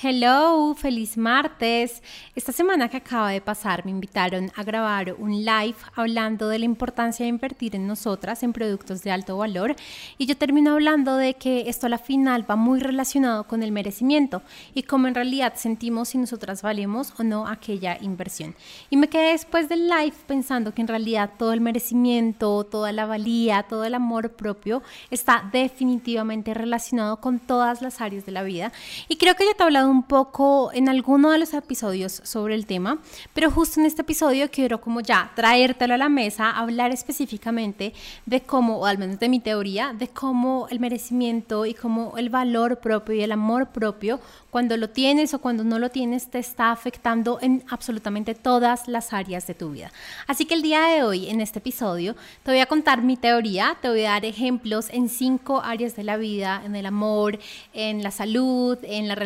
Hello, feliz martes. Esta semana que acaba de pasar me invitaron a grabar un live hablando de la importancia de invertir en nosotras, en productos de alto valor. Y yo termino hablando de que esto a la final va muy relacionado con el merecimiento y cómo en realidad sentimos si nosotras valemos o no aquella inversión. Y me quedé después del live pensando que en realidad todo el merecimiento, toda la valía, todo el amor propio está definitivamente relacionado con todas las áreas de la vida. Y creo que ya te he hablado un poco en alguno de los episodios sobre el tema, pero justo en este episodio quiero como ya traértelo a la mesa, hablar específicamente de cómo, o al menos de mi teoría, de cómo el merecimiento y cómo el valor propio y el amor propio, cuando lo tienes o cuando no lo tienes, te está afectando en absolutamente todas las áreas de tu vida. Así que el día de hoy, en este episodio, te voy a contar mi teoría, te voy a dar ejemplos en cinco áreas de la vida, en el amor, en la salud, en las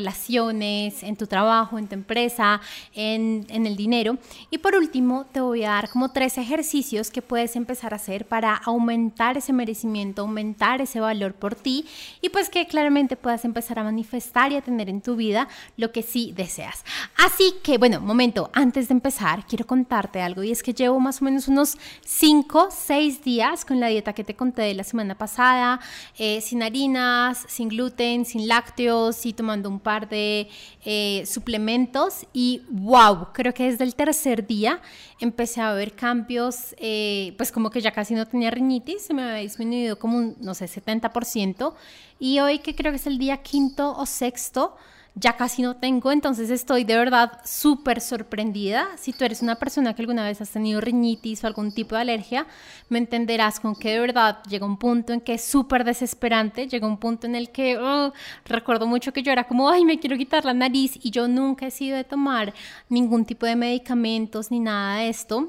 relaciones, en tu trabajo, en tu empresa, en, en el dinero. Y por último, te voy a dar como tres ejercicios que puedes empezar a hacer para aumentar ese merecimiento, aumentar ese valor por ti y pues que claramente puedas empezar a manifestar y a tener en tu vida lo que sí deseas. Así que, bueno, momento, antes de empezar, quiero contarte algo y es que llevo más o menos unos 5, 6 días con la dieta que te conté de la semana pasada, eh, sin harinas, sin gluten, sin lácteos y tomando un par de eh, suplementos y wow, creo que desde el tercer día empecé a ver cambios, eh, pues como que ya casi no tenía rinitis, se me había disminuido como un, no sé, 70%. Y hoy que creo que es el día quinto o sexto, ya casi no tengo, entonces estoy de verdad súper sorprendida. Si tú eres una persona que alguna vez has tenido riñitis o algún tipo de alergia, me entenderás con que de verdad llega un punto en que es súper desesperante, llega un punto en el que oh, recuerdo mucho que yo era como, ay, me quiero quitar la nariz y yo nunca he sido de tomar ningún tipo de medicamentos ni nada de esto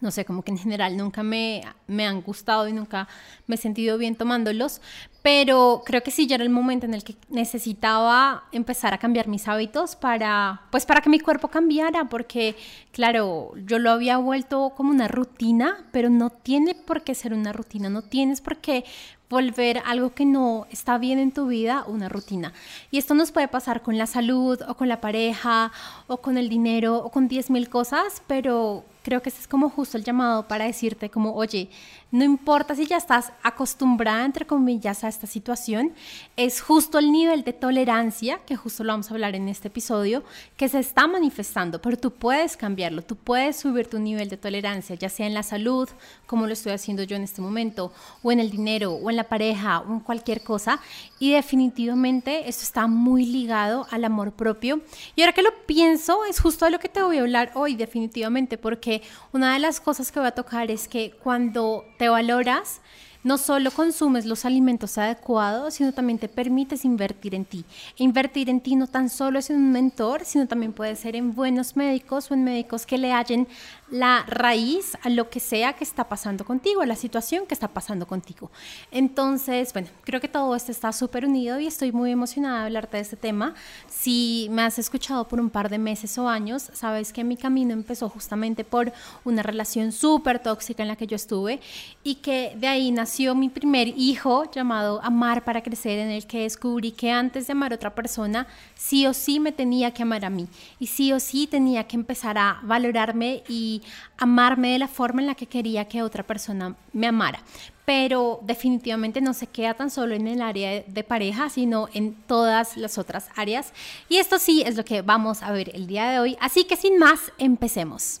no sé, como que en general nunca me, me, han gustado y nunca me he sentido bien tomándolos, pero creo que sí ya era el momento en el que necesitaba empezar a cambiar mis hábitos para, pues para que mi cuerpo cambiara, porque claro, yo lo había vuelto como una rutina, pero no tiene por qué ser una rutina, no tienes por qué volver algo que no está bien en tu vida una rutina. Y esto nos puede pasar con la salud o con la pareja o con el dinero o con 10 mil cosas, pero creo que ese es como justo el llamado para decirte como, oye, no importa si ya estás acostumbrada, entre comillas, a esta situación, es justo el nivel de tolerancia, que justo lo vamos a hablar en este episodio, que se está manifestando, pero tú puedes cambiarlo, tú puedes subir tu nivel de tolerancia, ya sea en la salud, como lo estoy haciendo yo en este momento, o en el dinero, o en la pareja, o en cualquier cosa, y definitivamente esto está muy ligado al amor propio. Y ahora que lo pienso, es justo de lo que te voy a hablar hoy, definitivamente, porque una de las cosas que voy a tocar es que cuando te valoras, no solo consumes los alimentos adecuados, sino también te permites invertir en ti. Invertir en ti no tan solo es en un mentor, sino también puede ser en buenos médicos o en médicos que le hallen la raíz a lo que sea que está pasando contigo, a la situación que está pasando contigo. Entonces, bueno, creo que todo esto está súper unido y estoy muy emocionada de hablarte de este tema. Si me has escuchado por un par de meses o años, sabes que mi camino empezó justamente por una relación súper tóxica en la que yo estuve y que de ahí nació mi primer hijo llamado Amar para Crecer, en el que descubrí que antes de amar a otra persona, sí o sí me tenía que amar a mí y sí o sí tenía que empezar a valorarme y amarme de la forma en la que quería que otra persona me amara. Pero definitivamente no se queda tan solo en el área de pareja, sino en todas las otras áreas. Y esto sí es lo que vamos a ver el día de hoy. Así que sin más, empecemos.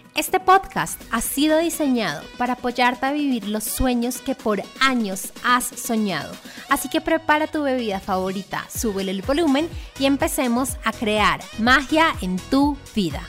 Este podcast ha sido diseñado para apoyarte a vivir los sueños que por años has soñado. Así que prepara tu bebida favorita, súbele el volumen y empecemos a crear magia en tu vida.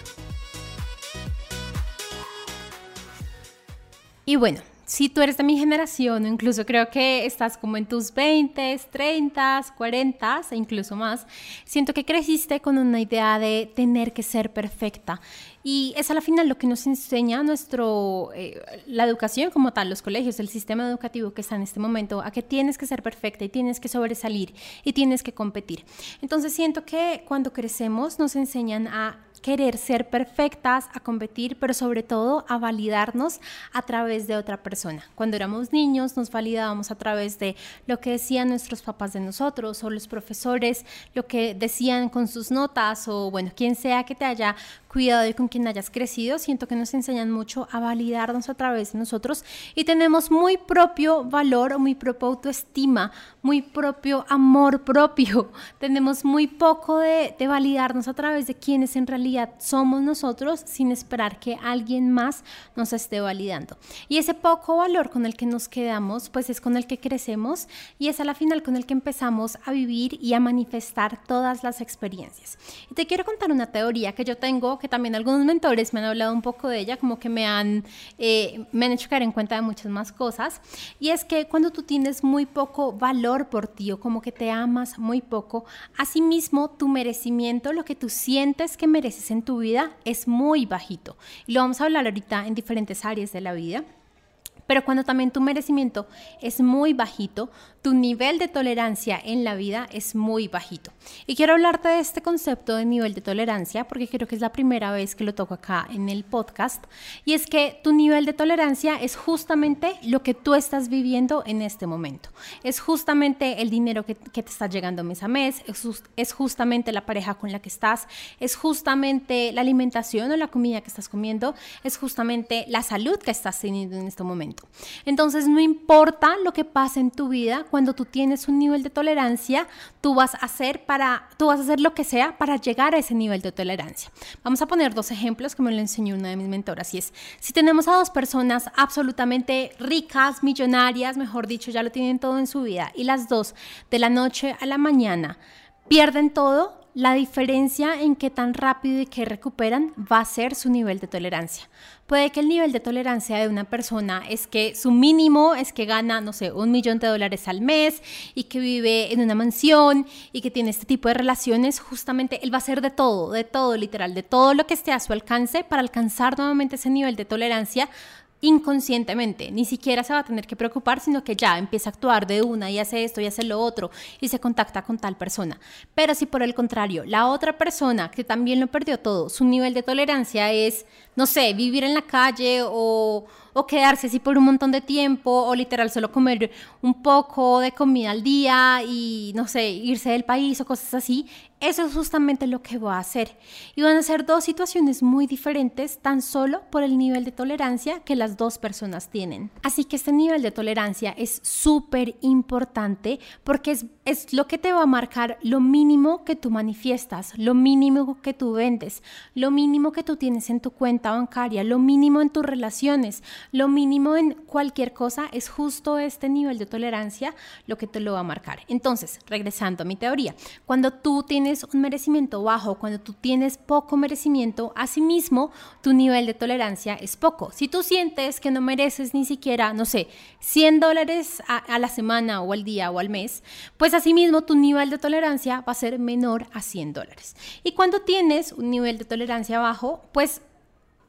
Y bueno, si tú eres de mi generación, incluso creo que estás como en tus 20, 30, 40 e incluso más, siento que creciste con una idea de tener que ser perfecta Y es a la final lo que nos enseña nuestro, eh, la educación como tal, los colegios, el sistema educativo que está en este momento, a que tienes que ser perfecta y tienes que sobresalir y tienes que competir. Entonces siento que cuando crecemos nos enseñan a querer ser perfectas, a competir, pero sobre todo a validarnos a través de otra persona. Cuando éramos niños nos validábamos a través de lo que decían nuestros papás de nosotros o los profesores, lo que decían con sus notas o bueno, quien sea que te haya cuidado y con quien hayas crecido, siento que nos enseñan mucho a validarnos a través de nosotros y tenemos muy propio valor o muy propia autoestima, muy propio amor propio. Tenemos muy poco de, validarnos a través de quienes en realidad somos nosotros sin esperar que alguien más nos esté validando. Y ese poco valor con el que nos quedamos, pues es con el que crecemos y es a la final con el que empezamos a vivir y a manifestar todas las experiencias. Y te quiero contar una teoría que yo tengo que también algunos mentores me han hablado un poco de ella, como que me han, eh, me han hecho caer en cuenta de muchas más cosas. Y es que cuando tú tienes muy poco valor por ti o como que te amas muy poco, asimismo tu merecimiento, lo que tú sientes que mereces en tu vida es muy bajito. Y lo vamos a hablar ahorita en diferentes áreas de la vida. Pero cuando también tu merecimiento es muy bajito, tu nivel de tolerancia en la vida es muy bajito. Y quiero hablarte de este concepto de nivel de tolerancia porque creo que es la primera vez que lo toco acá en el podcast. Y es que tu nivel de tolerancia es justamente lo que tú estás viviendo en este momento. Es justamente el dinero que, te está llegando mes a mes, es, es justamente la pareja con la que estás, es justamente la alimentación o la comida que estás comiendo, es justamente la salud que estás teniendo en este momento. Entonces no importa lo que pase en tu vida, cuando tú tienes un nivel de tolerancia, tú vas a hacer para tú vas a hacer lo que sea para llegar a ese nivel de tolerancia. Vamos a poner dos ejemplos que me lo enseñó una de mis mentoras y es si tenemos a dos personas absolutamente ricas, millonarias, mejor dicho, ya lo tienen todo en su vida y las dos de la noche a la mañana pierden todo, la diferencia en qué tan rápido y qué recuperan va a ser su nivel de tolerancia. Puede que el nivel de tolerancia de una persona es que su mínimo es que gana, no sé, un millón de dólares al mes y que vive en una mansión y que tiene este tipo de relaciones. Justamente él va a hacer de todo, de todo literal, de todo lo que esté a su alcance para alcanzar nuevamente ese nivel de tolerancia inconscientemente, ni siquiera se va a tener que preocupar, sino que ya empieza a actuar de una y hace esto y hace lo otro y se contacta con tal persona. Pero si por el contrario, la otra persona que también lo perdió todo, su nivel de tolerancia es, no sé, vivir en la calle o, quedarse así por un montón de tiempo o literal solo comer un poco de comida al día y, no sé, irse del país o cosas así, eso es justamente lo que va a hacer. Y van a ser dos situaciones muy diferentes tan solo por el nivel de tolerancia que las dos personas tienen. Así que este nivel de tolerancia es súper importante porque es, es lo que te va a marcar lo mínimo que tú manifiestas, lo mínimo que tú vendes, lo mínimo que tú tienes en tu cuenta bancaria, lo mínimo en tus relaciones, lo mínimo en cualquier cosa. Es justo este nivel de tolerancia lo que te lo va a marcar. Entonces, regresando a mi teoría, cuando tú tienes un merecimiento bajo, cuando tú tienes poco merecimiento, asimismo tu nivel de tolerancia es poco. Si tú sientes que no mereces ni siquiera, no sé, 100 dólares a, la semana o al día o al mes, pues asimismo tu nivel de tolerancia va a ser menor a 100 dólares. Y cuando tienes un nivel de tolerancia bajo, pues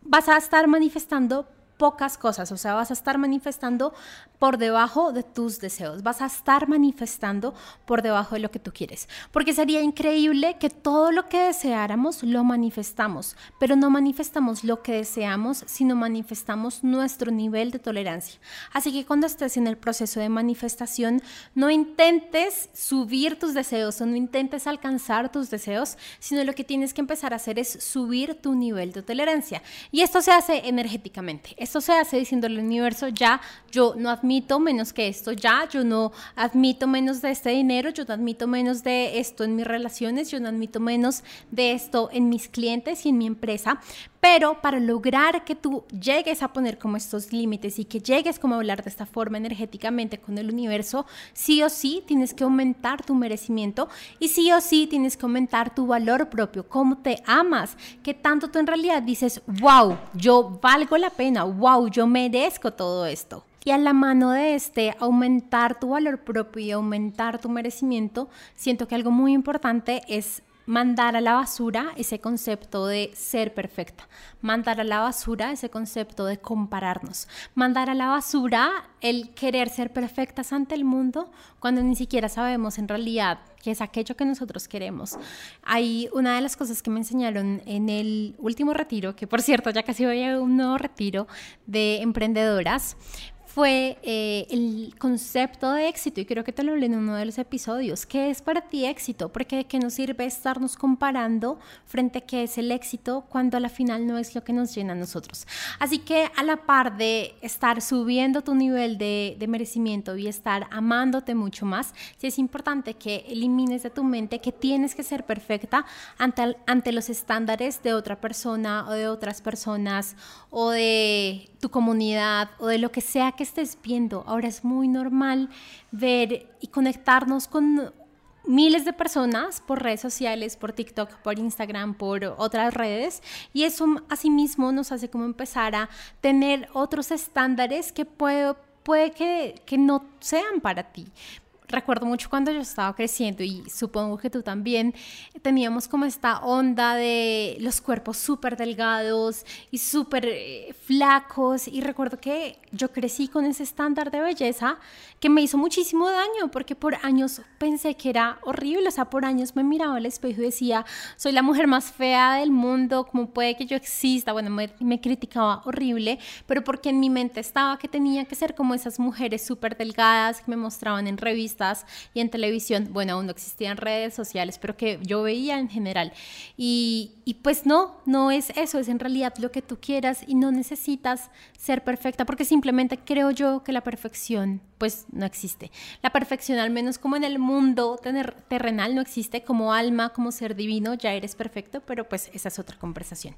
vas a estar manifestando pocas cosas, o sea, vas a estar manifestando por debajo de tus deseos, vas a estar manifestando por debajo de lo que tú quieres, porque sería increíble que todo lo que deseáramos lo manifestamos, pero no manifestamos lo que deseamos, sino manifestamos nuestro nivel de tolerancia. Así que cuando estés en el proceso de manifestación, no intentes subir tus deseos o no intentes alcanzar tus deseos, sino lo que tienes que empezar a hacer es subir tu nivel de tolerancia. Y esto se hace energéticamente esto se hace diciéndole al universo, ya, yo no admito menos que esto, ya, yo no admito menos de este dinero, yo no admito menos de esto en mis relaciones, yo no admito menos de esto en mis clientes y en mi empresa. Pero para lograr que tú llegues a poner como estos límites y que llegues como a hablar de esta forma energéticamente con el universo, sí o sí tienes que aumentar tu merecimiento y sí o sí tienes que aumentar tu valor propio, cómo te amas, que tanto tú en realidad dices, wow, yo valgo la pena, wow, yo merezco todo esto. Y a la mano de este, aumentar tu valor propio y aumentar tu merecimiento, siento que algo muy importante es mandar a la basura ese concepto de ser perfecta, mandar a la basura ese concepto de compararnos, mandar a la basura el querer ser perfectas ante el mundo cuando ni siquiera sabemos en realidad qué es aquello que nosotros queremos. Hay una de las cosas que me enseñaron en el último retiro, que por cierto ya casi voy a un nuevo retiro de emprendedoras, fue eh, el concepto de éxito y creo que te lo hablé en uno de los episodios. ¿Qué es para ti éxito? Porque de qué nos sirve estarnos comparando frente a qué es el éxito cuando a la final no es lo que nos llena a nosotros. Así que a la par de estar subiendo tu nivel de, de merecimiento y estar amándote mucho más, sí es importante que elimines de tu mente que tienes que ser perfecta ante, ante los estándares de otra persona o de otras personas o de tu comunidad o de lo que sea que estés viendo. Ahora es muy normal ver y conectarnos con miles de personas por redes sociales, por TikTok, por Instagram, por otras redes. Y eso asimismo nos hace como empezar a tener otros estándares que puede, puede que, que no sean para ti recuerdo mucho cuando yo estaba creciendo y supongo que tú también, teníamos como esta onda de los cuerpos súper delgados y súper eh, flacos. Y recuerdo que yo crecí con ese estándar de belleza que me hizo muchísimo daño porque por años pensé que era horrible, o sea, por años me miraba al espejo y decía, soy la mujer más fea del mundo, ¿cómo puede que yo exista? Bueno, me, me criticaba horrible, pero porque en mi mente estaba que tenía que ser como esas mujeres súper delgadas que me mostraban en revistas y en televisión, bueno, aún no existían redes sociales, pero que yo veía en general. Y, y pues no, no es eso, es en realidad lo que tú quieras y no necesitas ser perfecta porque simplemente creo yo que la perfección pues no existe. La perfección, al menos como en el mundo tener, terrenal, no existe como alma, como ser divino, ya eres perfecto, pero pues esa es otra conversación.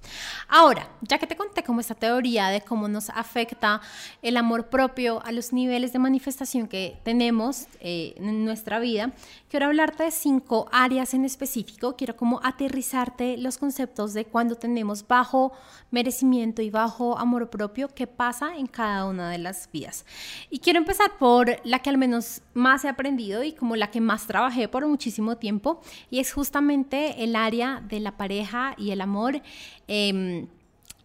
Ahora, ya que te conté como esta teoría de cómo nos afecta el amor propio a los niveles de manifestación que tenemos eh, en nuestra vida, quiero hablarte de cinco áreas en específico, quiero como aterrizarte los conceptos de cuando tenemos bajo merecimiento y bajo amor propio, qué pasa en cada una de las vidas. Y quiero empezar por la que al menos más he aprendido y como la que más trabajé por muchísimo tiempo, y es justamente el área de la pareja y el amor. Em,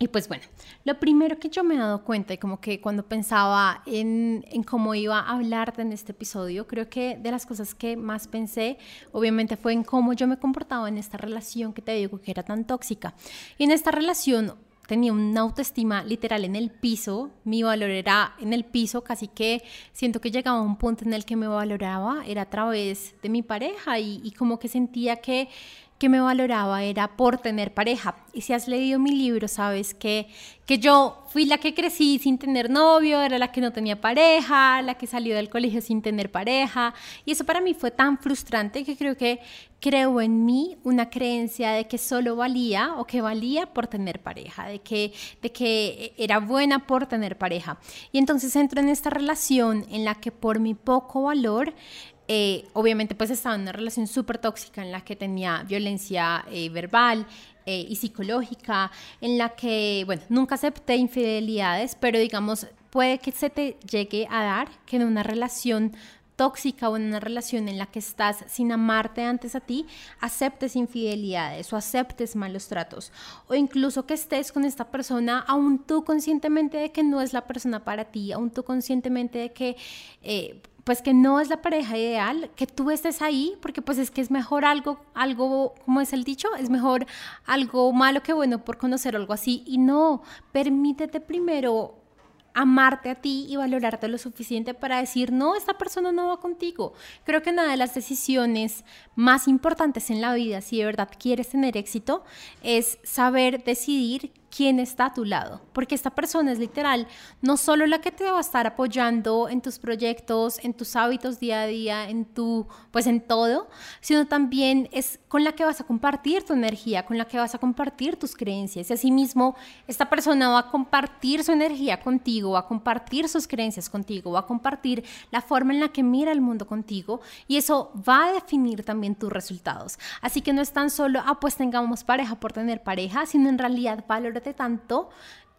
y pues bueno, lo primero que yo me he dado cuenta y como que cuando pensaba en, en, cómo iba a hablarte en este episodio, creo que de las cosas que más pensé, obviamente fue en cómo yo me comportaba en esta relación que te digo que era tan tóxica. Y en esta relación tenía una autoestima literal en el piso, mi valor era en el piso, casi que siento que llegaba a un punto en el que me valoraba, era a través de mi pareja y, y como que sentía que que me valoraba era por tener pareja. Y si has leído mi libro, sabes que, que yo fui la que crecí sin tener novio, era la que no tenía pareja, la que salió del colegio sin tener pareja. Y eso para mí fue tan frustrante que creo que creo en mí una creencia de que solo valía o que valía por tener pareja, de que, de que era buena por tener pareja. Y entonces entro en esta relación en la que por mi poco valor eh, obviamente pues estaba en una relación súper tóxica en la que tenía violencia eh, verbal eh, y psicológica, en la que, bueno, nunca acepté infidelidades, pero digamos, puede que se te llegue a dar que en una relación tóxica o en una relación en la que estás sin amarte antes a ti, aceptes infidelidades o aceptes malos tratos. O incluso que estés con esta persona, aún tú conscientemente de que no es la persona para ti, aún tú conscientemente de que pues que no es la pareja ideal, que tú estés ahí, porque pues es que es mejor algo, algo, como es el dicho, es mejor algo malo que bueno por conocer algo así. Y no, permítete primero amarte a ti y valorarte lo suficiente para decir, no, esta persona no va contigo. Creo que una de las decisiones más importantes en la vida, si de verdad quieres tener éxito, es saber decidir quién está a tu lado, porque esta persona es literal, no solo la que te va a estar apoyando en tus proyectos, en tus hábitos día a día, en tu, pues en todo, sino también es con la que vas a compartir tu energía, con la que vas a compartir tus creencias. Y asimismo, esta persona va a compartir su energía contigo, va a compartir sus creencias contigo, va a compartir la forma en la que mira el mundo contigo y eso va a definir también tus resultados. Así que no es tan solo, ah, pues tengamos pareja por tener pareja, sino en realidad valor tanto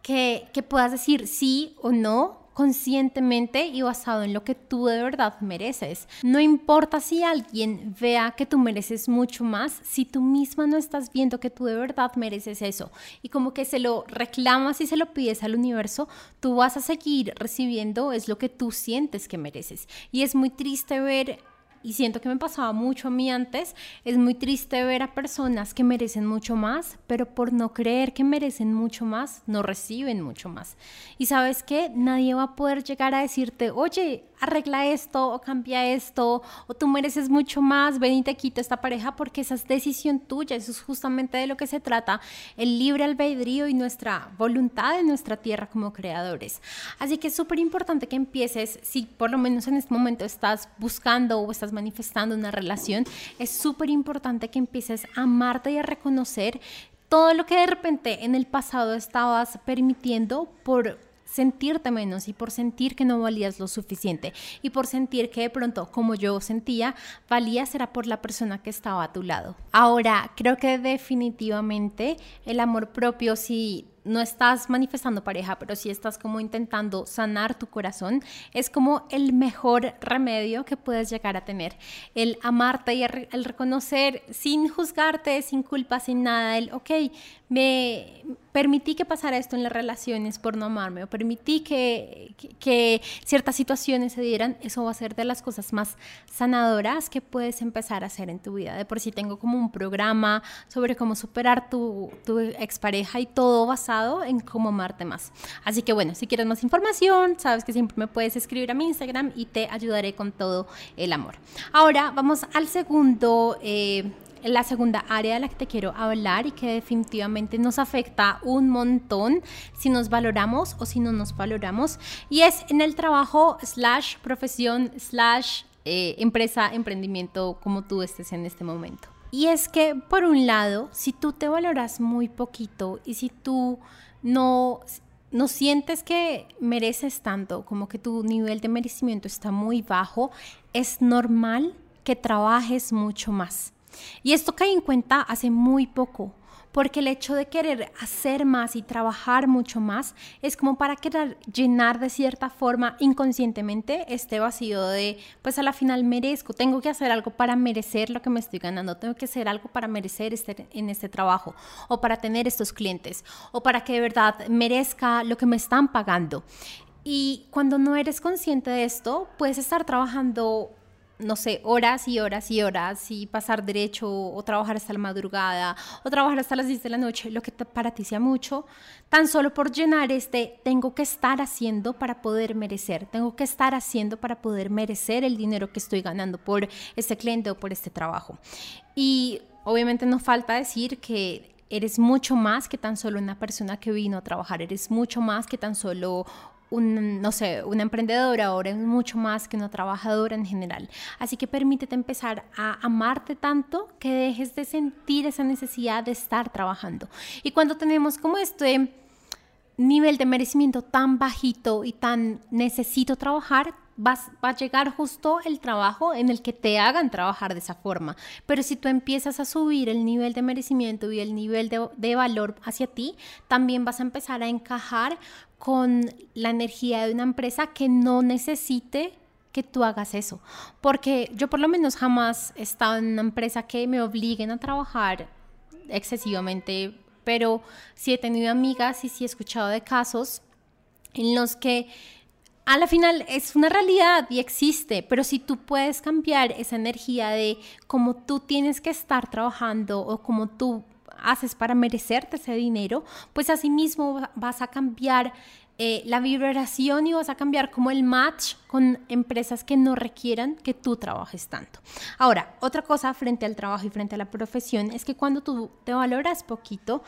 que, que puedas decir sí o no conscientemente y basado en lo que tú de verdad mereces. No importa si alguien vea que tú mereces mucho más, si tú misma no estás viendo que tú de verdad mereces eso y como que se lo reclamas y se lo pides al universo, tú vas a seguir recibiendo es lo que tú sientes que mereces. Y es muy triste ver y siento que me pasaba mucho a mí antes, es muy triste ver a personas que merecen mucho más, pero por no creer que merecen mucho más, no reciben mucho más. Y sabes que nadie va a poder llegar a decirte, oye, arregla esto o cambia esto, o tú mereces mucho más, ven y te quito esta pareja, porque esa es decisión tuya, eso es justamente de lo que se trata, el libre albedrío y nuestra voluntad en nuestra tierra como creadores. Así que es súper importante que empieces, si por lo menos en este momento estás buscando o estás manifestando una relación, es súper importante que empieces a amarte y a reconocer todo lo que de repente en el pasado estabas permitiendo por sentirte menos y por sentir que no valías lo suficiente y por sentir que de pronto, como yo sentía, valías era por la persona que estaba a tu lado. Ahora, creo que definitivamente el amor propio, si no estás manifestando pareja, pero si estás como intentando sanar tu corazón, es como el mejor remedio que puedes llegar a tener. El amarte y el reconocer sin juzgarte, sin culpa, sin nada, el, ok, me permití que pasara esto en las relaciones por no amarme o permití que, que, ciertas situaciones se dieran, eso va a ser de las cosas más sanadoras que puedes empezar a hacer en tu vida. De por sí tengo como un programa sobre cómo superar tu, tu expareja y todo basado en cómo amarte más. Así que bueno, si quieres más información, sabes que siempre me puedes escribir a mi Instagram y te ayudaré con todo el amor. Ahora vamos al segundo eh, la segunda área de la que te quiero hablar y que definitivamente nos afecta un montón si nos valoramos o si no nos valoramos y es en el trabajo slash profesión slash eh, empresa, emprendimiento como tú estés en este momento. Y es que por un lado, si tú te valoras muy poquito y si tú no no sientes que mereces tanto, como que tu nivel de merecimiento está muy bajo, es normal que trabajes mucho más. Y esto caí en cuenta hace muy poco, porque el hecho de querer hacer más y trabajar mucho más es como para querer llenar de cierta forma inconscientemente este vacío de, pues a la final merezco, tengo que hacer algo para merecer lo que me estoy ganando, tengo que hacer algo para merecer este, en este trabajo o para tener estos clientes o para que de verdad merezca lo que me están pagando. Y cuando no eres consciente de esto, puedes estar trabajando no sé, horas y horas y horas y pasar derecho o trabajar hasta la madrugada o trabajar hasta las 10 de la noche, lo que para ti sea mucho, tan solo por llenar este, tengo que estar haciendo para poder merecer, tengo que estar haciendo para poder merecer el dinero que estoy ganando por este cliente o por este trabajo. Y obviamente no falta decir que eres mucho más que tan solo una persona que vino a trabajar, eres mucho más que tan solo no sé, una emprendedora ahora es mucho más que una trabajadora en general. Así que permítete empezar a amarte tanto que dejes de sentir esa necesidad de estar trabajando. Y cuando tenemos como este nivel de merecimiento tan bajito y tan necesito trabajar, va a llegar justo el trabajo en el que te hagan trabajar de esa forma. Pero si tú empiezas a subir el nivel de merecimiento y el nivel de, de valor hacia ti, también vas a empezar a encajar con la energía de una empresa que no necesite que tú hagas eso. Porque yo por lo menos jamás he estado en una empresa que me obliguen a trabajar excesivamente, pero sí he tenido amigas y sí he escuchado de casos en los que a la final es una realidad y existe, pero si tú puedes cambiar esa energía de cómo tú tienes que estar trabajando o cómo tú haces para merecerte ese dinero, pues así mismo vas a cambiar eh, la vibración y vas a cambiar como el match con empresas que no requieran que tú trabajes tanto. Ahora, otra cosa frente al trabajo y frente a la profesión es que cuando tú te valoras poquito,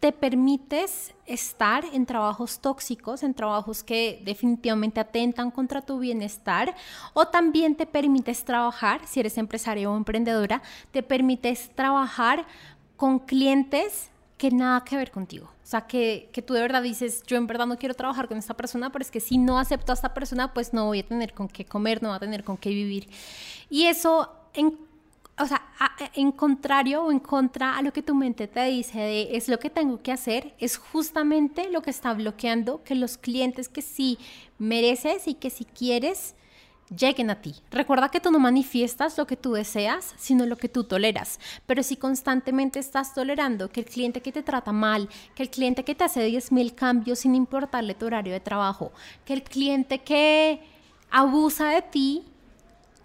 te permites estar en trabajos tóxicos, en trabajos que definitivamente atentan contra tu bienestar, o también te permites trabajar, si eres empresaria o emprendedora, te permites trabajar con clientes que nada que ver contigo. O sea, que, que, tú de verdad dices, yo en verdad no quiero trabajar con esta persona, pero es que si no acepto a esta persona, pues no voy a tener con qué comer, no voy a tener con qué vivir. Y eso en o sea, en contrario o en contra a lo que tu mente te dice de es lo que tengo que hacer, es justamente lo que está bloqueando que los clientes que sí mereces y que si quieres lleguen a ti. Recuerda que tú no manifiestas lo que tú deseas, sino lo que tú toleras. Pero si constantemente estás tolerando que el cliente que te trata mal, que el cliente que te hace 10.000 cambios sin importarle tu horario de trabajo, que el cliente que abusa de ti,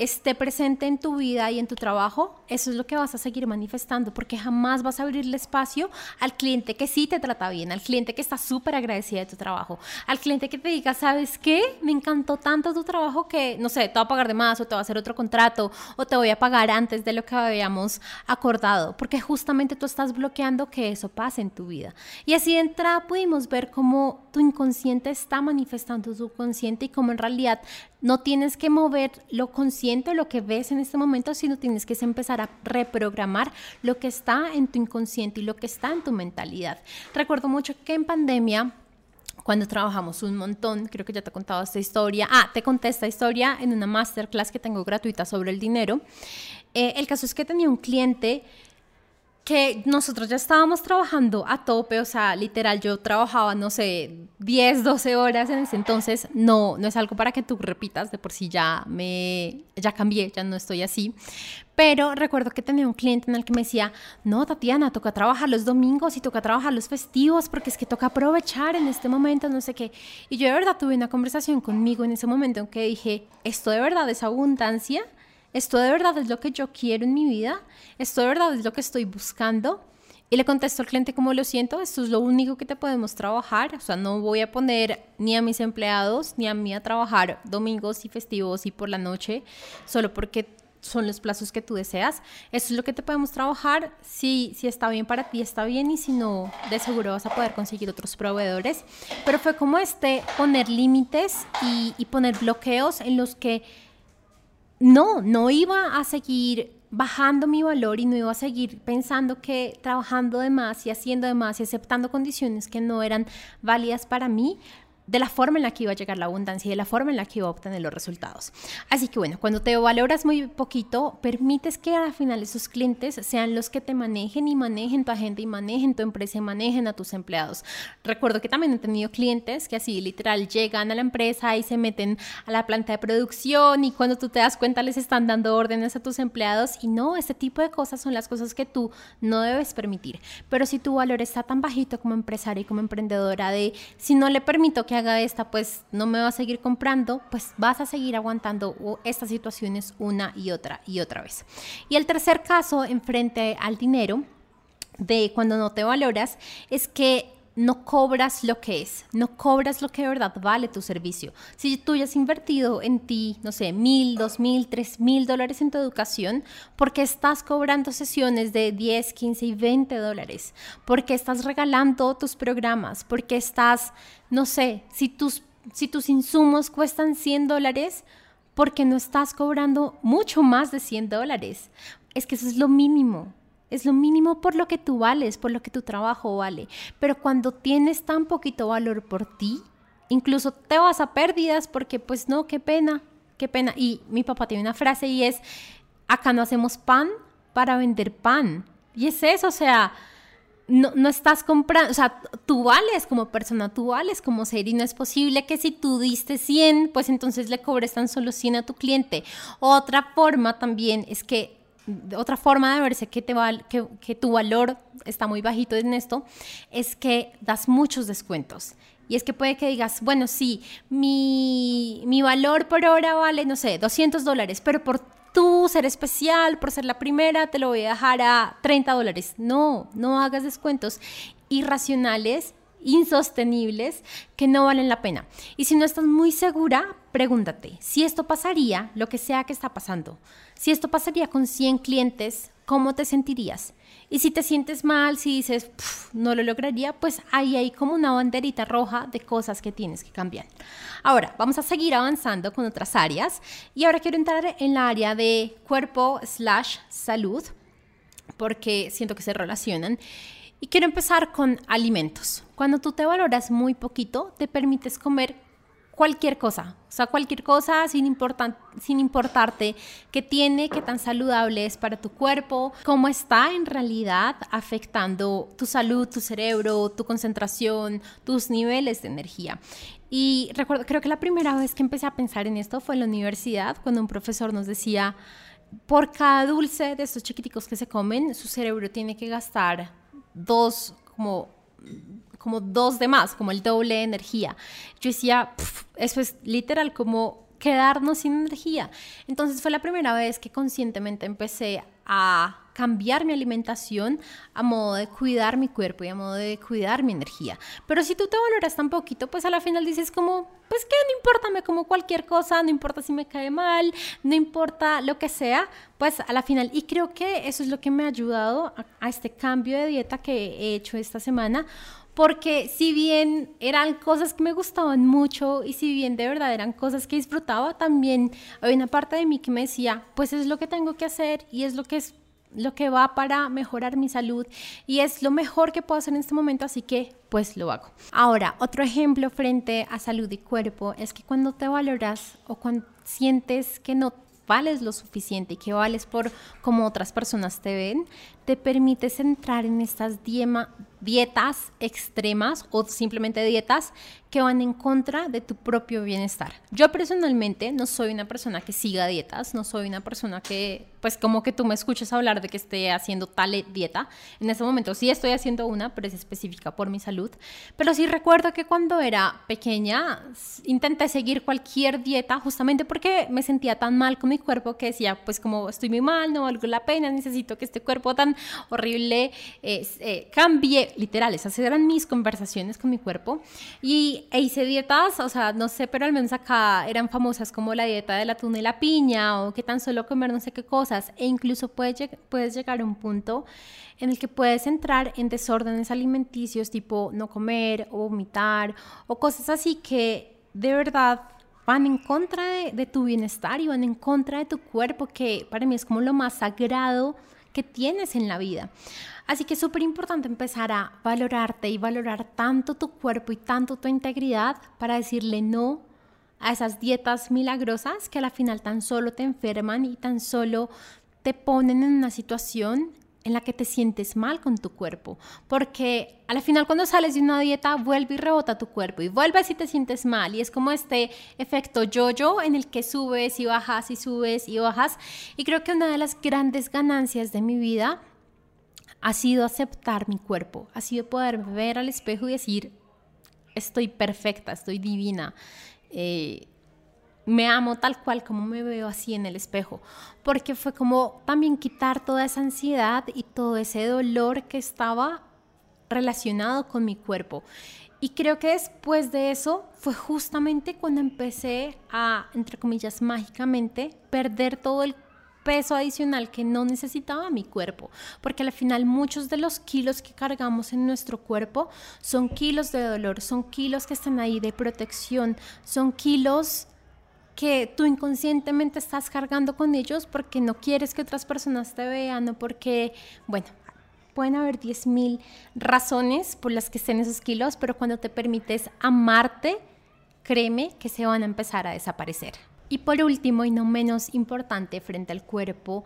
esté presente en tu vida y en tu trabajo, eso es lo que vas a seguir manifestando, porque jamás vas a abrirle espacio al cliente que sí te trata bien, al cliente que está súper agradecido de tu trabajo, al cliente que te diga, ¿sabes qué? Me encantó tanto tu trabajo que, no sé, te va a pagar de más o te va a hacer otro contrato o te voy a pagar antes de lo que habíamos acordado, porque justamente tú estás bloqueando que eso pase en tu vida. Y así de entrada pudimos ver cómo tu inconsciente está manifestando su consciente y cómo en realidad no tienes que mover lo consciente, lo que ves en este momento, sino tienes que empezar a reprogramar lo que está en tu inconsciente y lo que está en tu mentalidad. Recuerdo mucho que en pandemia cuando trabajamos un montón, creo que ya te he contado esta historia. Ah, te conté esta historia en una masterclass que tengo gratuita sobre el dinero. Eh, el caso es que tenía un cliente que nosotros ya estábamos trabajando a tope, o sea, literal, yo trabajaba, no sé, 10, 12 horas en ese entonces, no, no es algo para que tú repitas, de por sí ya me, ya cambié, ya no estoy así, pero recuerdo que tenía un cliente en el que me decía, no, Tatiana, toca trabajar los domingos y toca trabajar los festivos, porque es que toca aprovechar en este momento, no sé qué, y yo de verdad tuve una conversación conmigo en ese momento en que dije, esto de verdad es abundancia, ¿Esto de verdad es lo que yo quiero en mi vida? ¿Esto de verdad es lo que estoy buscando? Y le contesto al cliente como lo siento, esto es lo único que te podemos trabajar, o sea, no voy a poner ni a mis empleados ni a mí a trabajar domingos y festivos y por la noche, solo porque son los plazos que tú deseas. Esto es lo que te podemos trabajar. Si, si está bien para ti, está bien. Y si no, de seguro vas a poder conseguir otros proveedores. Pero fue como este poner límites y poner bloqueos en los que no, no iba a seguir bajando mi valor y no iba a seguir pensando que trabajando de más y haciendo de más y aceptando condiciones que no eran válidas para mí, de la forma en la que iba a llegar la abundancia y de la forma en la que iba a obtener los resultados. Así que bueno, cuando te valoras muy poquito, permites que al final esos clientes sean los que te manejen y manejen tu agenda y manejen tu empresa y manejen a tus empleados. Recuerdo que también he tenido clientes que así literal llegan a la empresa y se meten a la planta de producción y cuando tú te das cuenta les están dando órdenes a tus empleados y no, este tipo de cosas son las cosas que tú no debes permitir. Pero si tu valor está tan bajito como empresaria y como emprendedora de si no le permito que haga esta, pues no me va a seguir comprando, pues vas a seguir aguantando estas situaciones una y otra y otra vez. Y el tercer caso en frente al dinero de cuando no te valoras es que no cobras lo que es, no cobras lo que de verdad vale tu servicio. Si tú ya has invertido en ti, no sé, mil, dos mil, tres mil dólares en tu educación, ¿por qué estás cobrando sesiones de 10, 15 y 20 dólares? ¿Por qué estás regalando tus programas? ¿Por qué estás, no sé, si tus, si tus insumos cuestan 100 dólares, ¿por qué no estás cobrando mucho más de 100 dólares? Es que eso es lo mínimo. Es lo mínimo por lo que tú vales, por lo que tu trabajo vale. Pero cuando tienes tan poquito valor por ti, incluso te vas a pérdidas porque pues no, qué pena, qué pena. Y mi papá tiene una frase y es, acá no hacemos pan para vender pan. Y es eso, o sea, no, no, estás comprando, o sea, tú vales como persona, tú vales como ser y no es posible que si tú diste 100, pues entonces le cobres tan solo 100 a tu cliente. Otra forma también es que otra forma de verse que, te que, tu valor está muy bajito en esto es que das muchos descuentos. Y es que puede que digas, bueno, sí, mi, mi valor por hora vale, no sé, 200 dólares, pero por tú ser especial, por ser la primera, te lo voy a dejar a 30 dólares. No, no hagas descuentos irracionales insostenibles que no valen la pena. Y si no estás muy segura, pregúntate, si esto pasaría, lo que sea que está pasando, si esto pasaría con 100 clientes, ¿cómo te sentirías? Y si te sientes mal, si dices, no lo lograría, pues ahí hay como una banderita roja de cosas que tienes que cambiar. Ahora, vamos a seguir avanzando con otras áreas y ahora quiero entrar en la área de cuerpo slash salud, porque siento que se relacionan. Y quiero empezar con alimentos. Cuando tú te valoras muy poquito, te permites comer cualquier cosa, o sea, cualquier cosa sin, sin importarte qué tiene, qué tan saludable es para tu cuerpo, cómo está en realidad afectando tu salud, tu cerebro, tu concentración, tus niveles de energía. Y recuerdo, creo que la primera vez que empecé a pensar en esto fue en la universidad, cuando un profesor nos decía, por cada dulce de estos chiquiticos que se comen, su cerebro tiene que gastar dos, como como dos de más, como el doble de energía. Yo decía, eso es literal como quedarnos sin energía. Entonces fue la primera vez que conscientemente empecé a cambiar mi alimentación a modo de cuidar mi cuerpo y a modo de cuidar mi energía. Pero si tú te valoras tan poquito, pues a la final dices como, pues que no importa, me como cualquier cosa, no importa si me cae mal, no importa lo que sea, pues a la final. Y creo que eso es lo que me ha ayudado a, a este cambio de dieta que he hecho esta semana porque si bien eran cosas que me gustaban mucho y si bien de verdad eran cosas que disfrutaba, también había una parte de mí que me decía, pues es lo que tengo que hacer y es lo que es lo que va para mejorar mi salud y es lo mejor que puedo hacer en este momento, así que pues lo hago. Ahora, otro ejemplo frente a salud y cuerpo es que cuando te valoras o cuando sientes que no vales lo suficiente y que vales por como otras personas te ven, te permites entrar en estas dietas extremas o simplemente dietas que van en contra de tu propio bienestar. Yo personalmente no soy una persona que siga dietas, no soy una persona que, pues como que tú me escuches hablar de que esté haciendo tal dieta. En este momento sí estoy haciendo una, pero es específica por mi salud. Pero sí recuerdo que cuando era pequeña intenté seguir cualquier dieta justamente porque me sentía tan mal con mi cuerpo que decía, pues como estoy muy mal, no valgo la pena, necesito que este cuerpo tan horrible, eh, cambié, literal, esas eran mis conversaciones con mi cuerpo y e hice dietas, o sea, no sé, pero al menos acá eran famosas como la dieta del atún y la piña o que tan solo comer no sé qué cosas. E incluso puedes, puedes llegar a un punto en el que puedes entrar en desórdenes alimenticios tipo no comer o vomitar o cosas así que de verdad van en contra de, de, tu bienestar y van en contra de tu cuerpo, que para mí es como lo más sagrado que tienes en la vida. Así que es súper importante empezar a valorarte y valorar tanto tu cuerpo y tanto tu integridad para decirle no a esas dietas milagrosas que a la final tan solo te enferman y tan solo te ponen en una situación en la que te sientes mal con tu cuerpo, porque al final cuando sales de una dieta vuelve y rebota tu cuerpo y vuelves y te sientes mal y es como este efecto yo-yo en el que subes y bajas y subes y bajas y creo que una de las grandes ganancias de mi vida ha sido aceptar mi cuerpo, ha sido poder ver al espejo y decir estoy perfecta, estoy divina. Eh, me amo tal cual como me veo así en el espejo, porque fue como también quitar toda esa ansiedad y todo ese dolor que estaba relacionado con mi cuerpo. Y creo que después de eso fue justamente cuando empecé a, entre comillas, mágicamente perder todo el peso adicional que no necesitaba mi cuerpo, porque al final muchos de los kilos que cargamos en nuestro cuerpo son kilos de dolor, son kilos que están ahí de protección, son kilos que tú inconscientemente estás cargando con ellos porque no quieres que otras personas te vean o porque, bueno, pueden haber 10.000 razones por las que estén esos kilos, pero cuando te permites amarte, créeme que se van a empezar a desaparecer. Y por último, y no menos importante frente al cuerpo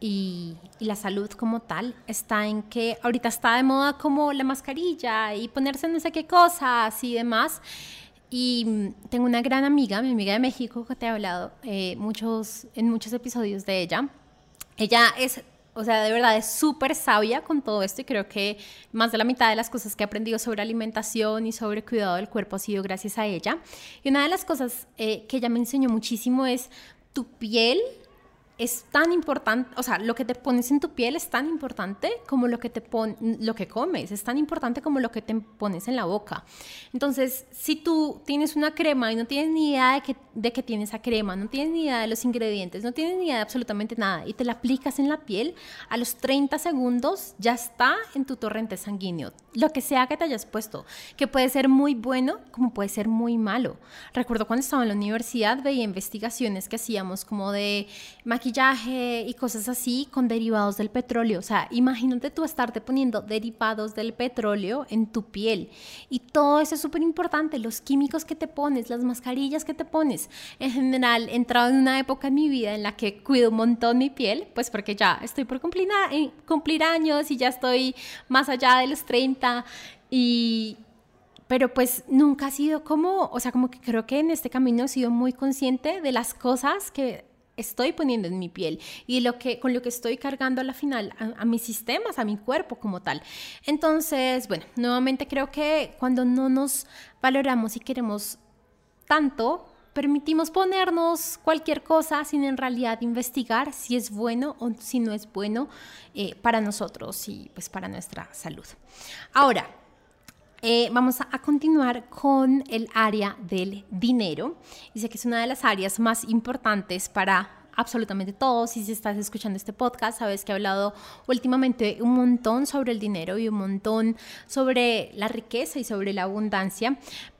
y, y, la salud como tal, está en que ahorita está de moda como la mascarilla y ponerse no sé qué cosas y demás. Y mm, tengo una gran amiga, mi amiga de México, que te he hablado eh, muchos, en muchos episodios de ella. Ella es, o sea, de verdad es súper sabia con todo esto y creo que más de la mitad de las cosas que he aprendido sobre alimentación y sobre cuidado del cuerpo ha sido gracias a ella. Y una de las cosas eh, que ella me enseñó muchísimo es tu piel es tan importante, o sea, lo que te pones en tu piel es tan importante como lo que te pon, lo que comes, es tan importante como lo que te pones en la boca. Entonces, si tú tienes una crema y no tienes ni idea de que, de que tienes esa crema, no tienes ni idea de los ingredientes, no tienes ni idea de absolutamente nada y te la aplicas en la piel, a los 30 segundos ya está en tu torrente sanguíneo, lo que sea que te hayas puesto, que puede ser muy bueno como puede ser muy malo. Recuerdo cuando estaba en la universidad veía investigaciones que hacíamos como de maquillaje y cosas así con derivados del petróleo. O sea, imagínate tú estarte poniendo derivados del petróleo en tu piel. Y todo eso es súper importante, los químicos que te pones, las mascarillas que te pones. En general, he entrado en una época en mi vida en la que cuido un montón mi piel, pues porque ya estoy por cumplir, eh, cumplir años y ya estoy más allá de los 30 y pero pues nunca ha sido como, o sea, como que creo que en este camino he sido muy consciente de las cosas que estoy poniendo en mi piel y lo que, con lo que estoy cargando a la final a, mis sistemas, a mi cuerpo como tal. Entonces, bueno, nuevamente creo que cuando no nos valoramos y queremos tanto, permitimos ponernos cualquier cosa sin en realidad investigar si es bueno o si no es bueno eh, para nosotros y pues para nuestra salud. Ahora, eh, vamos a, continuar con el área del dinero. Dice que es una de las áreas más importantes para absolutamente todos. Si estás escuchando este podcast, sabes que he hablado últimamente un montón sobre el dinero y un montón sobre la riqueza y sobre la abundancia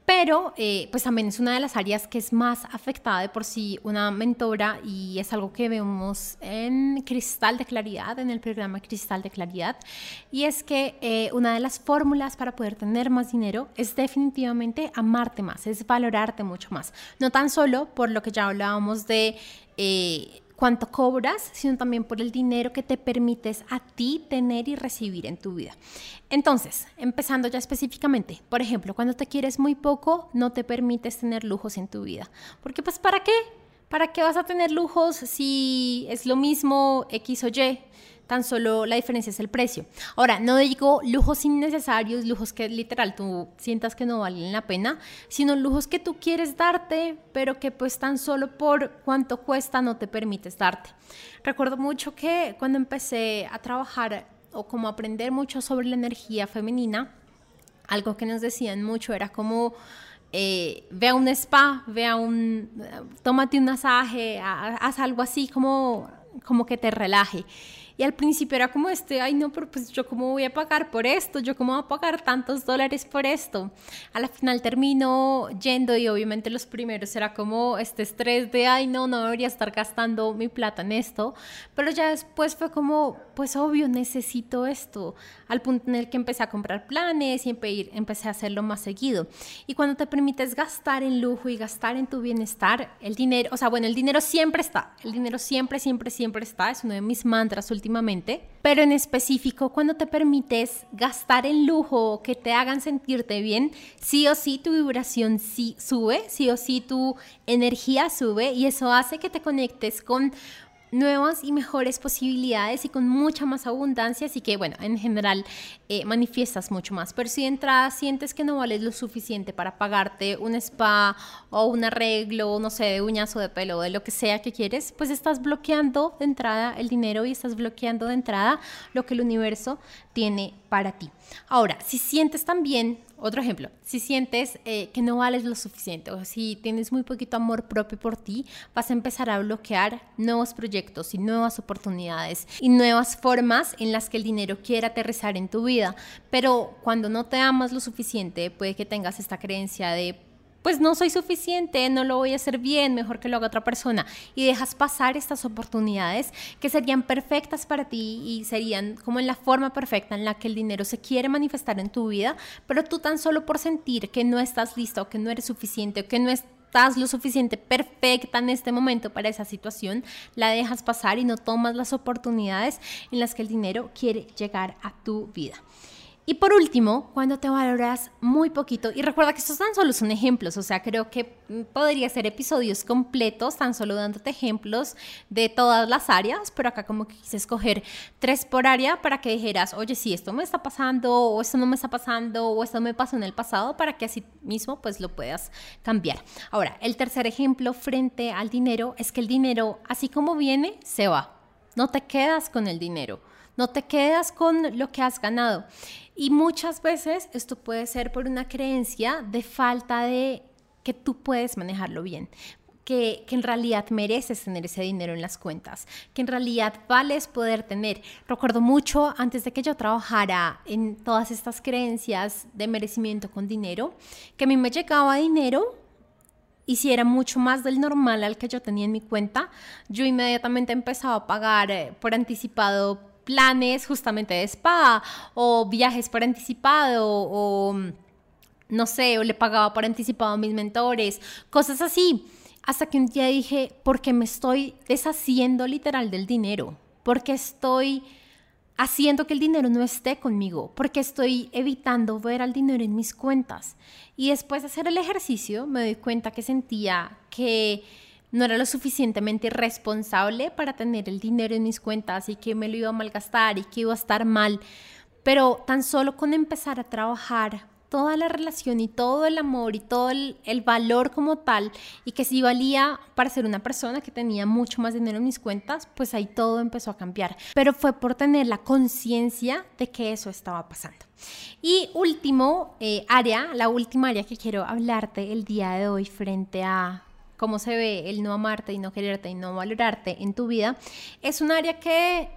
pero eh, pues también es una de las áreas que es más afectada de por sí una mentora y es algo que vemos en Cristal de Claridad, en el programa Cristal de Claridad, y es que eh, una de las fórmulas para poder tener más dinero es definitivamente amarte más, es valorarte mucho más, no tan solo por lo que ya hablábamos de... Eh, cuánto cobras, sino también por el dinero que te permites a ti tener y recibir en tu vida. Entonces, empezando ya específicamente, por ejemplo, cuando te quieres muy poco, no te permites tener lujos en tu vida. Porque pues, ¿para qué? ¿Para qué vas a tener lujos si es lo mismo X o Y? Tan solo la diferencia es el precio. Ahora, no digo lujos innecesarios, lujos que literal tú sientas que no valen la pena, sino lujos que tú quieres darte, pero que pues tan solo por cuánto cuesta no te permites darte. Recuerdo mucho que cuando empecé a trabajar o como aprender mucho sobre la energía femenina, algo que nos decían mucho era como... Eh, ve a un spa, ve a un, tómate un masaje, haz algo así como, como que te relaje. Y al principio era como este, ay no, pero pues yo cómo voy a pagar por esto, yo cómo voy a pagar tantos dólares por esto. A la final termino yendo y obviamente los primeros era como este estrés de, ay no, no debería estar gastando mi plata en esto. Pero ya después fue como, pues obvio, necesito esto. Al punto en el que empecé a comprar planes y empecé a hacerlo más seguido. Y cuando te permites gastar en lujo y gastar en tu bienestar, el dinero, o sea, bueno, el dinero siempre está, el dinero siempre, siempre, siempre está, es uno de mis mantras pero en específico cuando te permites gastar en lujo que te hagan sentirte bien, sí o sí tu vibración sí sube, sí o sí tu energía sube y eso hace que te conectes con nuevas y mejores posibilidades y con mucha más abundancia, así que bueno, en general eh, manifiestas mucho más. Pero si de entrada sientes que no vales lo suficiente para pagarte un spa o un arreglo, no sé, de uñas o de pelo de lo que sea que quieres, pues estás bloqueando de entrada el dinero y estás bloqueando de entrada lo que el universo tiene para ti. Ahora, si sientes también otro ejemplo, si sientes eh, que no vales lo suficiente o si tienes muy poquito amor propio por ti, vas a empezar a bloquear nuevos proyectos y nuevas oportunidades y nuevas formas en las que el dinero quiera aterrizar en tu vida. Pero cuando no te amas lo suficiente, puede que tengas esta creencia de pues no soy suficiente, no lo voy a hacer bien, mejor que lo haga otra persona. Y dejas pasar estas oportunidades que serían perfectas para ti y serían como en la forma perfecta en la que el dinero se quiere manifestar en tu vida, pero tú tan solo por sentir que no estás lista o que no eres suficiente o que no estás lo suficiente perfecta en este momento para esa situación, la dejas pasar y no tomas las oportunidades en las que el dinero quiere llegar a tu vida. Y por último, cuando te valoras muy poquito, y recuerda que estos tan solo son ejemplos, o sea, creo que podría ser episodios completos, tan solo dándote ejemplos de todas las áreas, pero acá como que quise escoger tres por área para que dijeras, oye, sí, esto me está pasando, o esto no me está pasando, o esto me pasó en el pasado, para que así mismo pues lo puedas cambiar. Ahora, el tercer ejemplo frente al dinero es que el dinero, así como viene, se va. No te quedas con el dinero, no te quedas con lo que has ganado. Y muchas veces esto puede ser por una creencia de falta de que tú puedes manejarlo bien. Que, que, en realidad mereces tener ese dinero en las cuentas, que en realidad vales poder tener. Recuerdo mucho antes de que yo trabajara en todas estas creencias de merecimiento con dinero, que a mí me llegaba dinero hiciera mucho más del normal al que yo tenía en mi cuenta, yo inmediatamente empezaba a pagar eh, por anticipado planes justamente de spa o viajes por anticipado o no sé, o le pagaba por anticipado a mis mentores, cosas así. Hasta que un día dije, ¿por qué me estoy deshaciendo literal del dinero? porque estoy haciendo que el dinero no esté conmigo, porque estoy evitando ver al dinero en mis cuentas. Y después de hacer el ejercicio me doy cuenta que sentía que no era lo suficientemente responsable para tener el dinero en mis cuentas y que me lo iba a malgastar y que iba a estar mal. Pero tan solo con empezar a trabajar toda la relación y todo el amor y todo el, valor como tal y que si valía para ser una persona que tenía mucho más dinero en mis cuentas, pues ahí todo empezó a cambiar. Pero fue por tener la conciencia de que eso estaba pasando. Y último eh, área, la última área que quiero hablarte el día de hoy frente a cómo se ve el no amarte y no quererte y no valorarte en tu vida, es un área que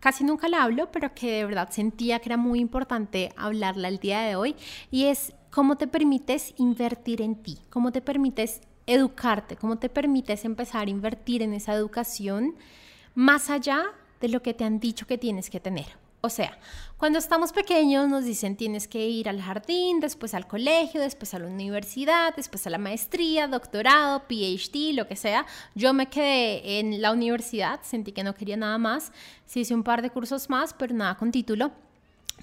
casi nunca la hablo, pero que de verdad sentía que era muy importante hablarla el día de hoy, y es cómo te permites invertir en ti, cómo te permites educarte, cómo te permites empezar a invertir en esa educación más allá de lo que te han dicho que tienes que tener. O sea, cuando estamos pequeños nos dicen tienes que ir al jardín, después al colegio, después a la universidad, después a la maestría, doctorado, PhD, lo que sea. Yo me quedé en la universidad, sentí que no quería nada más. Sí hice un par de cursos más, pero nada con título.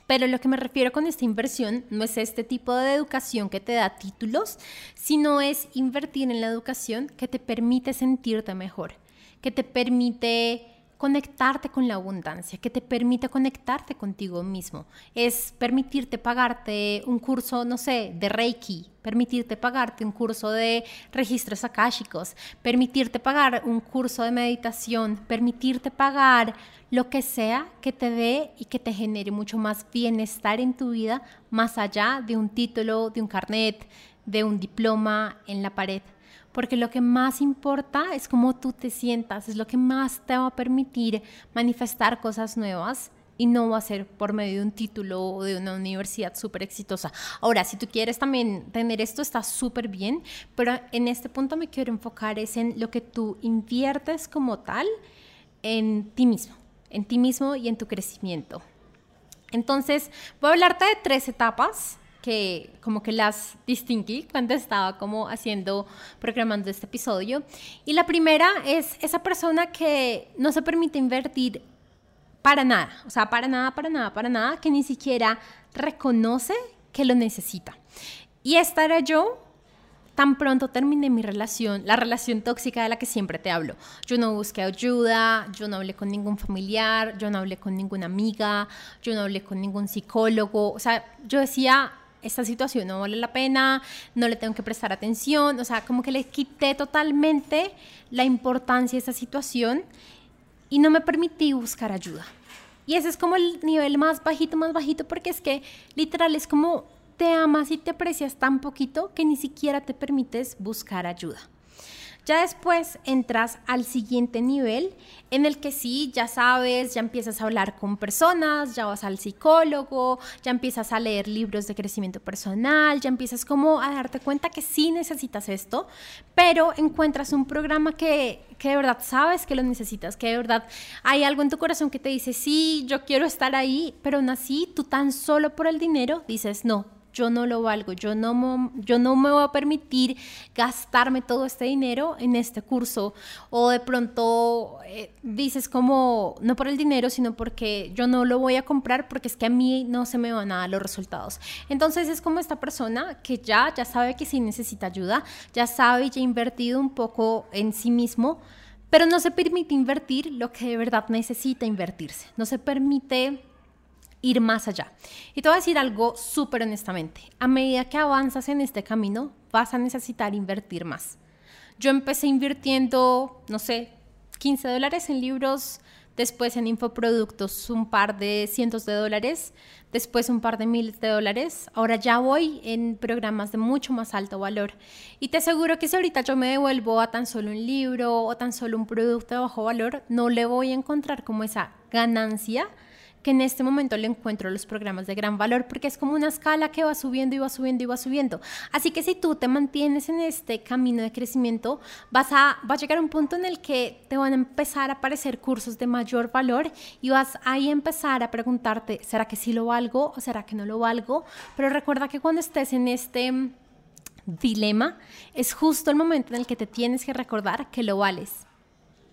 Pero lo que me refiero con esta inversión no es este tipo de educación que te da títulos, sino es invertir en la educación que te permite sentirte mejor, que te permite conectarte con la abundancia, que te permite conectarte contigo mismo. Es permitirte pagarte un curso, no sé, de Reiki, permitirte pagarte un curso de registros akáshicos, permitirte pagar un curso de meditación, permitirte pagar lo que sea que te dé y que te genere mucho más bienestar en tu vida, más allá de un título, de un carnet, de un diploma en la pared porque lo que más importa es cómo tú te sientas, es lo que más te va a permitir manifestar cosas nuevas y no va a ser por medio de un título o de una universidad súper exitosa. Ahora, si tú quieres también tener esto, está súper bien, pero en este punto me quiero enfocar es en lo que tú inviertes como tal en ti mismo, en ti mismo y en tu crecimiento. Entonces, voy a hablarte de tres etapas que como que las distinguí cuando estaba como haciendo, programando este episodio. Y la primera es esa persona que no se permite invertir para nada, o sea, para nada, para nada, para nada, que ni siquiera reconoce que lo necesita. Y esta era yo tan pronto terminé mi relación, la relación tóxica de la que siempre te hablo. Yo no busqué ayuda, yo no hablé con ningún familiar, yo no hablé con ninguna amiga, yo no hablé con ningún psicólogo. O sea, yo decía, esta situación no vale la pena, no le tengo que prestar atención, o sea, como que le quité totalmente la importancia de esa situación y no me permití buscar ayuda. Y ese es como el nivel más bajito, más bajito, porque es que literal es como te amas y te aprecias tan poquito que ni siquiera te permites buscar ayuda. Ya después entras al siguiente nivel en el que sí, ya sabes, ya empiezas a hablar con personas, ya vas al psicólogo, ya empiezas a leer libros de crecimiento personal, ya empiezas como a darte cuenta que sí necesitas esto, pero encuentras un programa que, que de verdad sabes que lo necesitas, que de verdad hay algo en tu corazón que te dice, sí, yo quiero estar ahí, pero aún así tú tan solo por el dinero dices, no, yo no lo valgo, yo no, yo no me voy a permitir gastarme todo este dinero en este curso. O de pronto eh, dices como, no por el dinero, sino porque yo no lo voy a comprar porque es que a mí no se me van a dar los resultados. Entonces es como esta persona que ya, ya sabe que sí necesita ayuda, ya sabe ya ha invertido un poco en sí mismo, pero no se permite invertir lo que de verdad necesita invertirse. No se permite ir más allá. Y te voy a decir algo súper honestamente. A medida que avanzas en este camino, vas a necesitar invertir más. Yo empecé invirtiendo, no sé, 15 dólares en libros, después en infoproductos un par de cientos de dólares, después un par de miles de dólares. Ahora ya voy en programas de mucho más alto valor. Y te aseguro que si ahorita yo me devuelvo a tan solo un libro o tan solo un producto de bajo valor, no le voy a encontrar como esa ganancia que en este momento le encuentro los programas de gran valor porque es como una escala que va subiendo y va subiendo y va subiendo. Así que si tú te mantienes en este camino de crecimiento, vas a, va a llegar a un punto en el que te van a empezar a aparecer cursos de mayor valor y vas ahí a empezar a preguntarte, ¿será que sí lo valgo o será que no lo valgo? Pero recuerda que cuando estés en este dilema, es justo el momento en el que te tienes que recordar que lo vales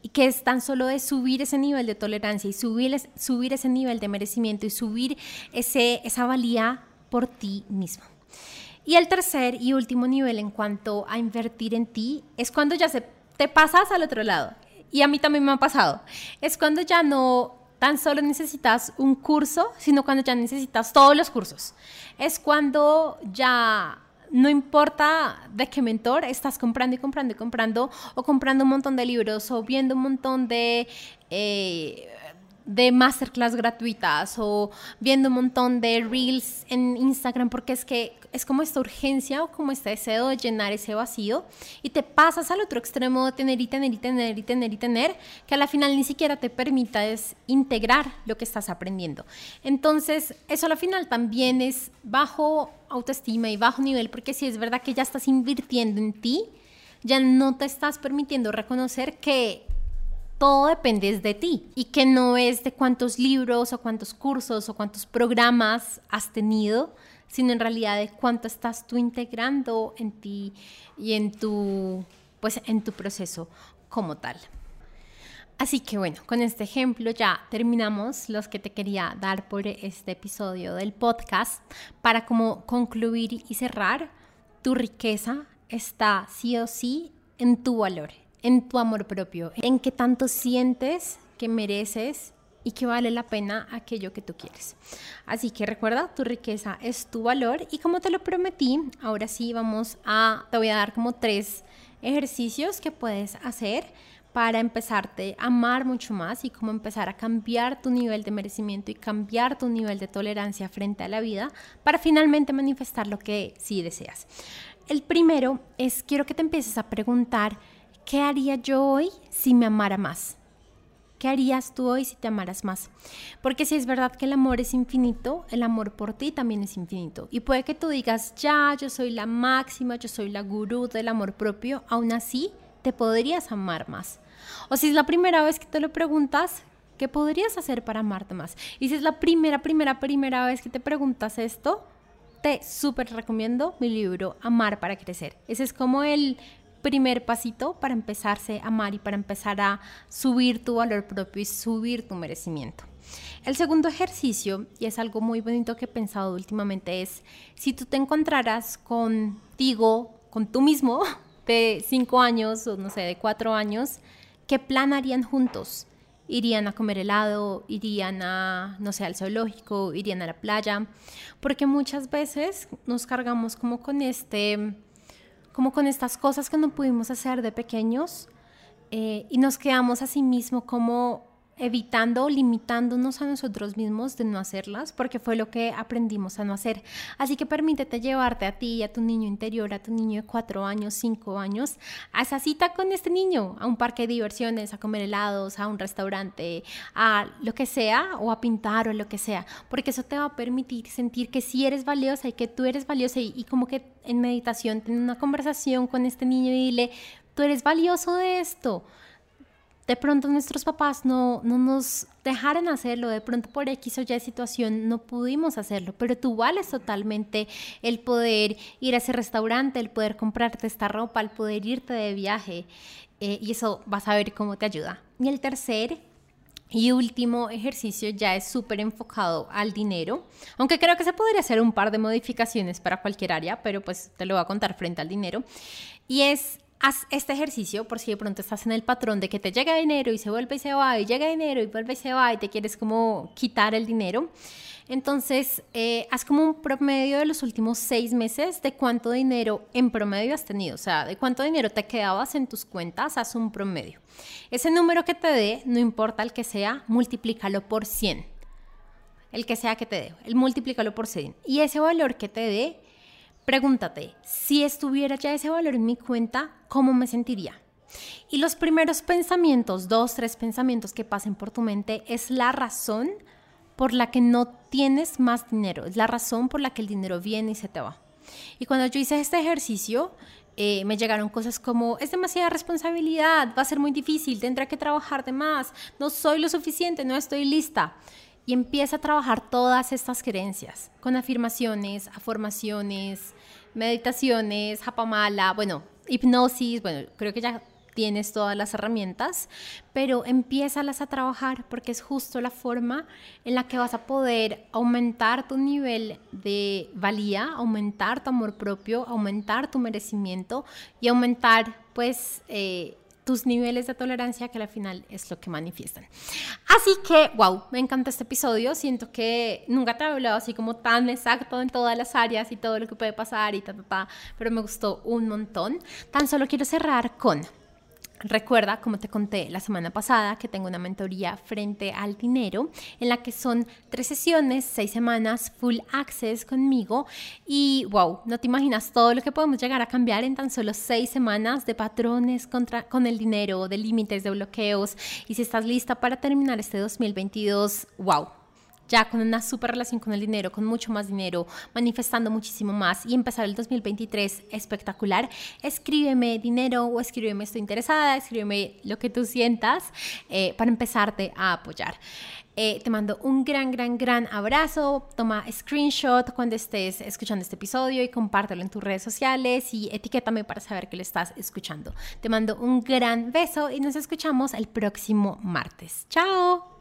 y que es tan solo de subir ese nivel de tolerancia y subir, subir ese nivel de merecimiento y subir ese, esa valía por ti mismo. Y el tercer y último nivel en cuanto a invertir en ti es cuando ya se, te pasas al otro lado. Y a mí también me ha pasado. Es cuando ya no tan solo necesitas un curso, sino cuando ya necesitas todos los cursos. Es cuando ya no importa de qué mentor estás comprando y comprando y comprando, o comprando un montón de libros, o viendo un montón de eh, de masterclass gratuitas o viendo un montón de reels en Instagram porque es que es como esta urgencia o como este deseo de llenar ese vacío y te pasas al otro extremo de tener y tener y tener y tener y tener que a la final ni siquiera te permita integrar lo que estás aprendiendo. Entonces, eso a la final también es bajo autoestima y bajo nivel porque si es verdad que ya estás invirtiendo en ti, ya no te estás permitiendo reconocer que todo depende de ti y que no es de cuántos libros o cuántos cursos o cuántos programas has tenido, sino en realidad de cuánto estás tú integrando en ti y en tu, pues, en tu proceso como tal. Así que bueno, con este ejemplo ya terminamos los que te quería dar por este episodio del podcast para como concluir y cerrar, tu riqueza está sí o sí en tu valor, en tu amor propio, en que tanto sientes que mereces y que vale la pena aquello que tú quieres. Así que recuerda, tu riqueza es tu valor y como te lo prometí, ahora sí vamos a, te voy a dar como tres ejercicios que puedes hacer para empezarte a amar mucho más y cómo empezar a cambiar tu nivel de merecimiento y cambiar tu nivel de tolerancia frente a la vida para finalmente manifestar lo que sí deseas. El primero es, quiero que te empieces a preguntar, ¿qué haría yo hoy si me amara más? ¿Qué harías tú hoy si te amaras más? Porque si es verdad que el amor es infinito, el amor por ti también es infinito. Y puede que tú digas, ya, yo soy la máxima, yo soy la gurú del amor propio, aún así te podrías amar más. O si es la primera vez que te lo preguntas, ¿qué podrías hacer para amarte más? Y si es la primera, primera, primera vez que te preguntas esto, te súper recomiendo mi libro Amar para Crecer. Ese es como el primer pasito para empezarse a amar y para empezar a subir tu valor propio y subir tu merecimiento. El segundo ejercicio, y es algo muy bonito que he pensado últimamente, es si tú te encontraras contigo, con tú mismo, de cinco años o no sé, de cuatro años, ¿qué plan harían juntos? irían a comer helado, irían a, no sé, al zoológico, irían a la playa, porque muchas veces nos cargamos como con este como con estas cosas que no pudimos hacer de pequeños eh, y nos quedamos a sí mismo como evitando o limitándonos a nosotros mismos de no hacerlas, porque fue lo que aprendimos a no hacer. Así que permítete llevarte a ti a tu niño interior, a tu niño de cuatro años, cinco años, a esa cita con este niño, a un parque de diversiones, a comer helados, a un restaurante, a lo que sea, o a pintar o lo que sea, porque eso te va a permitir sentir que sí eres valiosa y que tú eres valiosa y, y como que en meditación tener una conversación con este niño y dile, tú eres valioso de esto de pronto nuestros papás no, no nos dejaron hacerlo, de pronto por X o Y situación no pudimos hacerlo, pero tú vales totalmente el poder ir a ese restaurante, el poder comprarte esta ropa, el poder irte de viaje eh, y eso vas a ver cómo te ayuda. Y el tercer y último ejercicio ya es súper enfocado al dinero, aunque creo que se podría hacer un par de modificaciones para cualquier área, pero pues te lo voy a contar frente al dinero. Y es haz este ejercicio por si de pronto estás en el patrón de que te llega dinero y se vuelve y se va y llega dinero y vuelve y se va y te quieres como quitar el dinero. Entonces, eh, haz como un promedio de los últimos seis meses de cuánto dinero en promedio has tenido, o sea, de cuánto dinero te quedabas en tus cuentas, haz un promedio. Ese número que te dé, no importa el que sea, multiplícalo por 100. El que sea que te dé, el multiplícalo por 100. Y ese valor que te dé, Pregúntate, si estuviera ya ese valor en mi cuenta, ¿cómo me sentiría? Y los primeros pensamientos, dos, tres pensamientos que pasen por tu mente, es la razón por la que no tienes más dinero, es la razón por la que el dinero viene y se te va. Y cuando yo hice este ejercicio, eh, me llegaron cosas como, es demasiada responsabilidad, va a ser muy difícil, tendré que trabajar de más, no soy lo suficiente, no estoy lista. Y empieza a trabajar todas estas creencias con afirmaciones, afirmaciones, meditaciones, japamala, bueno, hipnosis, bueno, creo que ya tienes todas las herramientas, pero empiézalas a trabajar porque es justo la forma en la que vas a poder aumentar tu nivel de valía, aumentar tu amor propio, aumentar tu merecimiento y aumentar pues eh, tus niveles de tolerancia que al final es lo que manifiestan. Así que, wow, me encanta este episodio. Siento que nunca he hablado así como tan exacto en todas las áreas y todo lo que puede pasar y ta, ta, ta, pero me gustó un montón. Tan solo quiero cerrar con Recuerda, como te conté la semana pasada, que tengo una mentoría frente al dinero, en la que son tres sesiones, seis semanas, full access conmigo. Y wow, no te imaginas todo lo que podemos llegar a cambiar en tan solo seis semanas de patrones contra, con el dinero, de límites, de bloqueos. Y si estás lista para terminar este 2022, wow, ya con una super relación con el dinero, con mucho más dinero, manifestando muchísimo más y empezar el 2023 espectacular, escríbeme dinero o escríbeme estoy interesada, escríbeme lo que tú sientas eh, para empezarte a apoyar. Eh, te mando un gran, gran, gran abrazo. Toma screenshot cuando estés escuchando este episodio y compártelo en tus redes sociales y etiquétame para saber que lo estás escuchando. Te mando un gran beso y nos escuchamos el próximo martes. ¡Chao!